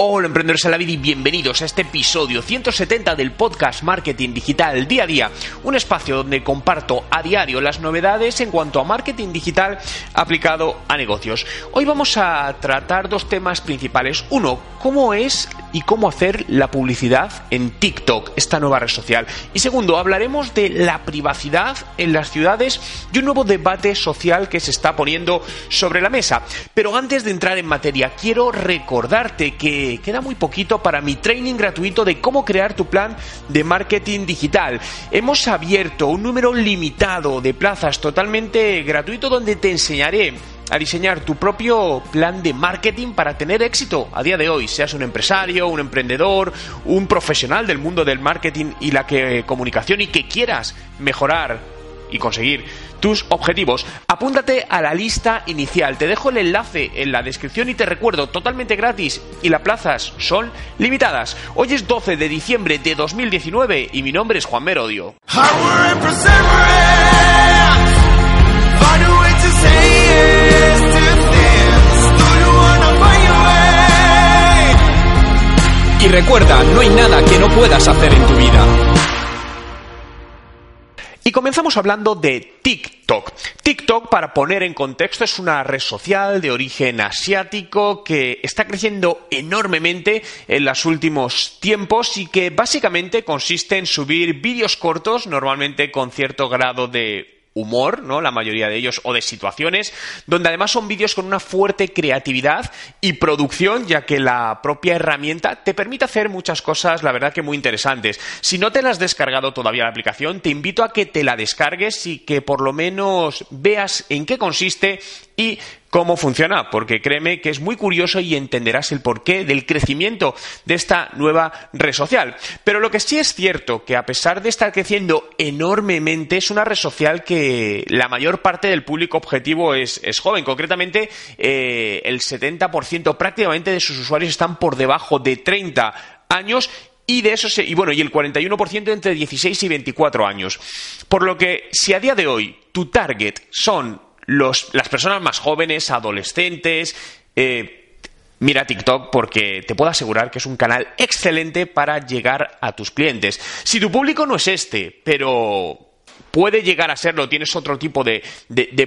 Hola emprendedores a la vida y bienvenidos a este episodio 170 del podcast Marketing Digital Día a Día, un espacio donde comparto a diario las novedades en cuanto a marketing digital aplicado a negocios. Hoy vamos a tratar dos temas principales. Uno, cómo es y cómo hacer la publicidad en TikTok, esta nueva red social. Y segundo, hablaremos de la privacidad en las ciudades y un nuevo debate social que se está poniendo sobre la mesa. Pero antes de entrar en materia, quiero recordarte que queda muy poquito para mi training gratuito de cómo crear tu plan de marketing digital. Hemos abierto un número limitado de plazas totalmente gratuito donde te enseñaré a diseñar tu propio plan de marketing para tener éxito a día de hoy, seas un empresario, un emprendedor, un profesional del mundo del marketing y la que, comunicación y que quieras mejorar y conseguir tus objetivos. Apúntate a la lista inicial. Te dejo el enlace en la descripción y te recuerdo totalmente gratis y las plazas son limitadas. Hoy es 12 de diciembre de 2019 y mi nombre es Juan Merodio. Y recuerda, no hay nada que no puedas hacer en tu vida. Y comenzamos hablando de TikTok. TikTok, para poner en contexto, es una red social de origen asiático que está creciendo enormemente en los últimos tiempos y que básicamente consiste en subir vídeos cortos, normalmente con cierto grado de humor, ¿no? La mayoría de ellos, o de situaciones, donde además son vídeos con una fuerte creatividad y producción, ya que la propia herramienta te permite hacer muchas cosas, la verdad que muy interesantes. Si no te la has descargado todavía la aplicación, te invito a que te la descargues y que por lo menos veas en qué consiste y cómo funciona, porque créeme que es muy curioso y entenderás el porqué del crecimiento de esta nueva red social. Pero lo que sí es cierto, que a pesar de estar creciendo enormemente, es una red social que la mayor parte del público objetivo es, joven. Concretamente, eh, el 70% prácticamente de sus usuarios están por debajo de 30 años y de eso y bueno, y el 41% entre 16 y 24 años. Por lo que si a día de hoy tu target son las personas más jóvenes, adolescentes, eh, mira TikTok porque te puedo asegurar que es un canal excelente para llegar a tus clientes. Si tu público no es este, pero puede llegar a serlo, tienes otro tipo de,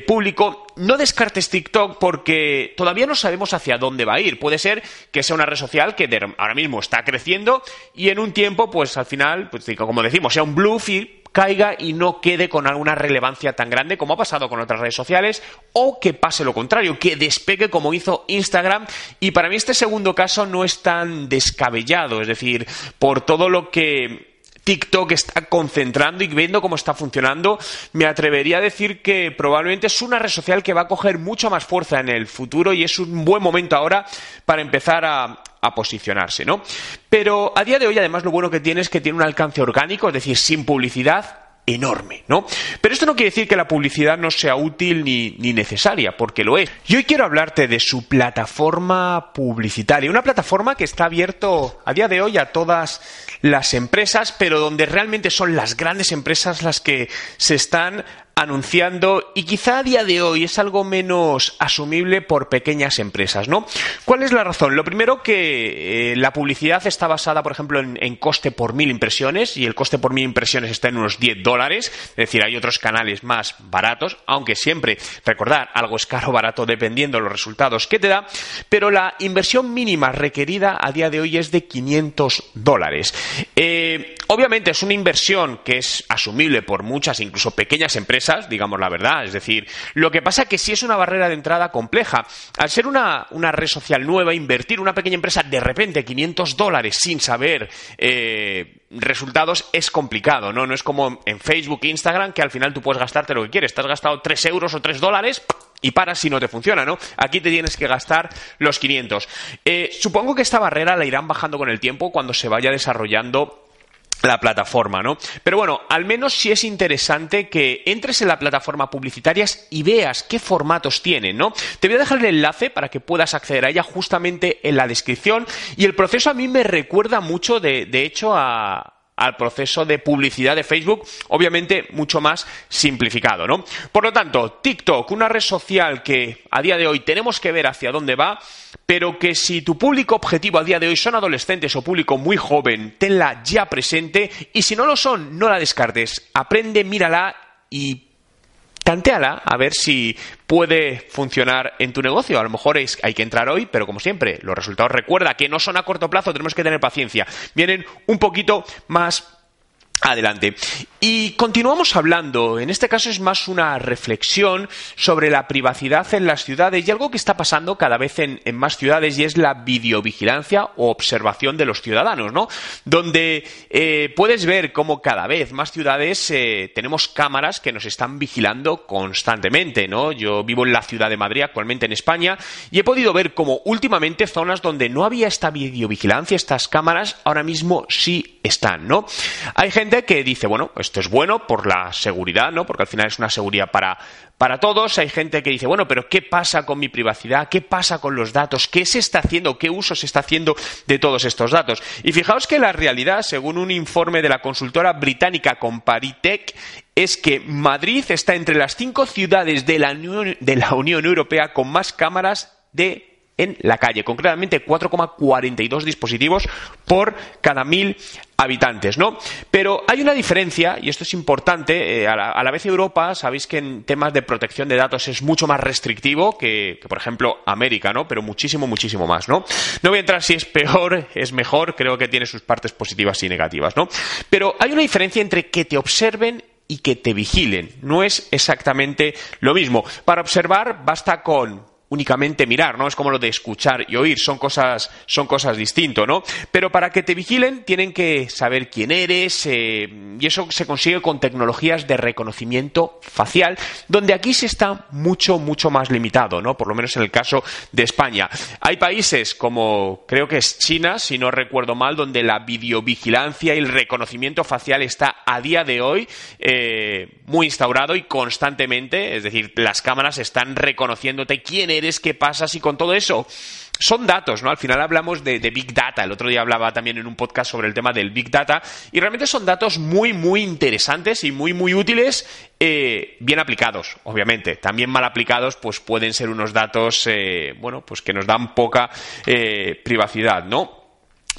público, no descartes TikTok porque todavía no sabemos hacia dónde va a ir. Puede ser que sea una red social que ahora mismo está creciendo y en un tiempo, pues al final, pues como decimos, sea un bluff y caiga y no quede con alguna relevancia tan grande como ha pasado con otras redes sociales o que pase lo contrario, que despegue como hizo Instagram. Y para mí este segundo caso no es tan descabellado, es decir, por todo lo que TikTok está concentrando y viendo cómo está funcionando, me atrevería a decir que probablemente es una red social que va a coger mucha más fuerza en el futuro y es un buen momento ahora para empezar a, a posicionarse, ¿no? Pero a día de hoy, además, lo bueno que tiene es que tiene un alcance orgánico, es decir, sin publicidad, enorme, ¿no? Pero esto no quiere decir que la publicidad no sea útil ni, ni, necesaria, porque lo es. Y hoy quiero hablarte de su plataforma publicitaria, una plataforma que está abierto a día de hoy a todas las empresas, pero donde realmente son las grandes empresas las que se están anunciando y quizá a día de hoy es algo menos asumible por pequeñas empresas, ¿no? ¿Cuál es la razón? Lo primero que eh, la publicidad está basada, por ejemplo, en, coste por mil impresiones y el coste por mil impresiones está en unos 10 dólares, es decir, hay otros canales más baratos, aunque siempre, recordar, algo es caro o barato dependiendo de los resultados que te da, pero la inversión mínima requerida a día de hoy es de 500 dólares. Eh, obviamente es una inversión que es asumible por muchas, incluso pequeñas empresas, digamos la verdad. Es decir, lo que pasa es que sí es una barrera de entrada compleja. Al ser una, red social nueva, invertir una pequeña empresa de repente 500 dólares sin saber eh, resultados es complicado, ¿no? No es como en Facebook e Instagram que al final tú puedes gastarte lo que quieres. Te has gastado 3 euros o 3 dólares y paras si no te funciona, ¿no? Aquí te tienes que gastar los 500. Eh, supongo que esta barrera la irán bajando con el tiempo cuando se vaya desarrollando la plataforma, ¿no? Pero bueno, al menos sí es interesante que entres en la plataforma publicitarias y veas qué formatos tienen, ¿no? Te voy a dejar el enlace para que puedas acceder a ella justamente en la descripción y el proceso a mí me recuerda mucho, de, de hecho, a, al proceso de publicidad de Facebook, obviamente mucho más simplificado, ¿no? Por lo tanto, TikTok, una red social que a día de hoy tenemos que ver hacia dónde va, pero que si tu público objetivo a día de hoy son adolescentes o público muy joven, tenla ya presente y si no lo son, no la descartes. Aprende, mírala y tanteala a ver si puede funcionar en tu negocio. A lo mejor es, hay que entrar hoy, pero como siempre, los resultados recuerda que no son a corto plazo, tenemos que tener paciencia. Vienen un poquito más adelante. Y continuamos hablando, en este caso es más una reflexión sobre la privacidad en las ciudades y algo que está pasando cada vez en, más ciudades y es la videovigilancia o observación de los ciudadanos, ¿no? Donde eh, puedes ver cómo cada vez más ciudades eh, tenemos cámaras que nos están vigilando constantemente, ¿no? Yo vivo en la ciudad de Madrid, actualmente en España, y he podido ver cómo últimamente zonas donde no había esta videovigilancia, estas cámaras, ahora mismo sí están, ¿no? Hay gente que dice, bueno, esto es bueno por la seguridad, ¿no? Porque al final es una seguridad para, para todos. Hay gente que dice, bueno, pero ¿qué pasa con mi privacidad? ¿Qué pasa con los datos? ¿Qué se está haciendo? ¿Qué uso se está haciendo de todos estos datos? Y fijaos que la realidad, según un informe de la consultora británica Comparitech, es que Madrid está entre las cinco ciudades de la de la Unión Europea con más cámaras de en la calle, concretamente 4,42 dispositivos por cada mil habitantes, ¿no? Pero hay una diferencia, y esto es importante, eh, a, la, vez Europa, sabéis que en temas de protección de datos es mucho más restrictivo que, que, por ejemplo, América, ¿no? Pero muchísimo, muchísimo más, ¿no? No voy a entrar si es peor, es mejor, creo que tiene sus partes positivas y negativas, ¿no? Pero hay una diferencia entre que te observen y que te vigilen. No es exactamente lo mismo. Para observar basta con únicamente mirar, ¿no? Es como lo de escuchar y oír, son cosas, son cosas distintas, ¿no? Pero para que te vigilen tienen que saber quién eres eh, y eso se consigue con tecnologías de reconocimiento facial, donde aquí se está mucho, mucho más limitado, ¿no? Por lo menos en el caso de España. Hay países como creo que es China, si no recuerdo mal, donde la videovigilancia y el reconocimiento facial está a día de hoy eh, muy instaurado y constantemente, es decir, las cámaras están reconociéndote quién eres qué pasa si con todo eso son datos, ¿no? Al final hablamos de, Big Data. El otro día hablaba también en un podcast sobre el tema del Big Data. Y realmente son datos muy, muy interesantes y muy, muy útiles, eh, bien aplicados, obviamente. También mal aplicados, pues pueden ser unos datos, eh, bueno, pues que nos dan poca eh, privacidad, ¿no?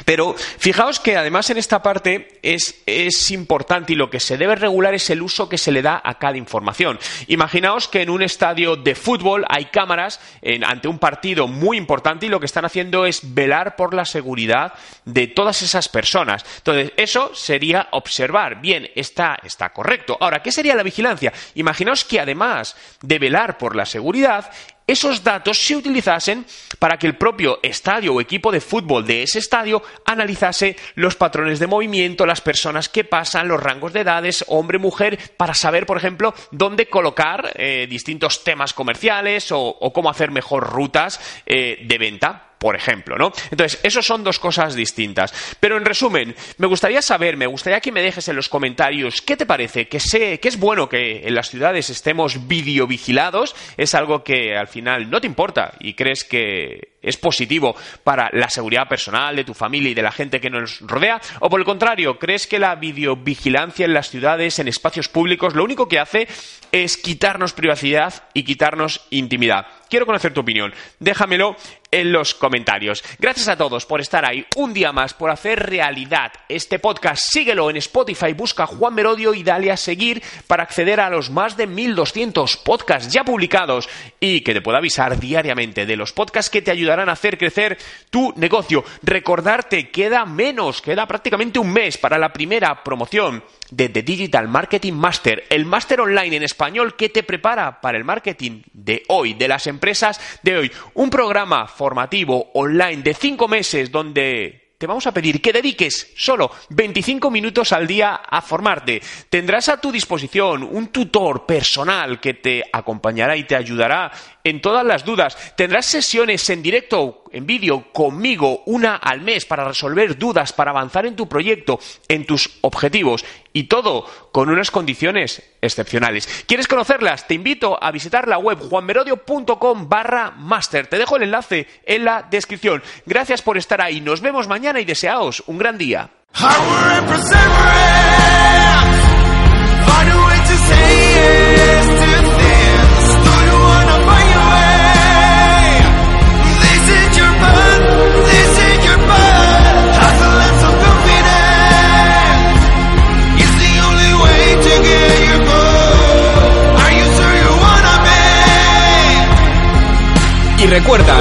Pero fijaos que además en esta parte es, importante y lo que se debe regular es el uso que se le da a cada información. Imaginaos que en un estadio de fútbol hay cámaras ante un partido muy importante y lo que están haciendo es velar por la seguridad de todas esas personas. Entonces, eso sería observar. Bien, está, está correcto. Ahora, ¿qué sería la vigilancia? Imaginaos que además de velar por la seguridad, esos datos se utilizasen para que el propio estadio o equipo de fútbol de ese estadio analizase los patrones de movimiento, las personas que pasan, los rangos de edades, hombre, mujer, para saber, por ejemplo, dónde colocar eh, distintos temas comerciales o, cómo hacer mejor rutas eh, de venta por ejemplo, ¿no? Entonces, eso son dos cosas distintas. Pero en resumen, me gustaría saber, me gustaría que me dejes en los comentarios qué te parece, que sé que es bueno que en las ciudades estemos videovigilados, es algo que al final no te importa y crees que es positivo para la seguridad personal de tu familia y de la gente que nos rodea, o por el contrario, crees que la videovigilancia en las ciudades, en espacios públicos, lo único que hace es quitarnos privacidad y quitarnos intimidad. Quiero conocer tu opinión. Déjamelo en los comentarios. Gracias a todos por estar ahí un día más, por hacer realidad este podcast. Síguelo en Spotify, busca Juan Merodio y dale a seguir para acceder a los más de 1200 podcasts ya publicados y que te pueda avisar diariamente de los podcasts que te ayudarán a hacer crecer tu negocio. Recordarte, queda menos, queda prácticamente un mes para la primera promoción de The Digital Marketing Master, el máster online en español que te prepara para el marketing de hoy, de las empresas de hoy. Un programa formativo online de cinco meses donde te vamos a pedir que dediques solo 25 minutos al día a formarte. Tendrás a tu disposición un tutor personal que te acompañará y te ayudará en todas las dudas. Tendrás sesiones en directo, en vídeo, conmigo, una al mes para resolver dudas, para avanzar en tu proyecto, en tus objetivos. Y todo con unas condiciones excepcionales. ¿Quieres conocerlas? Te invito a visitar la web juanmerodio.com barra master. Te dejo el enlace en la descripción. Gracias por estar ahí. Nos vemos mañana y deseaos un gran día.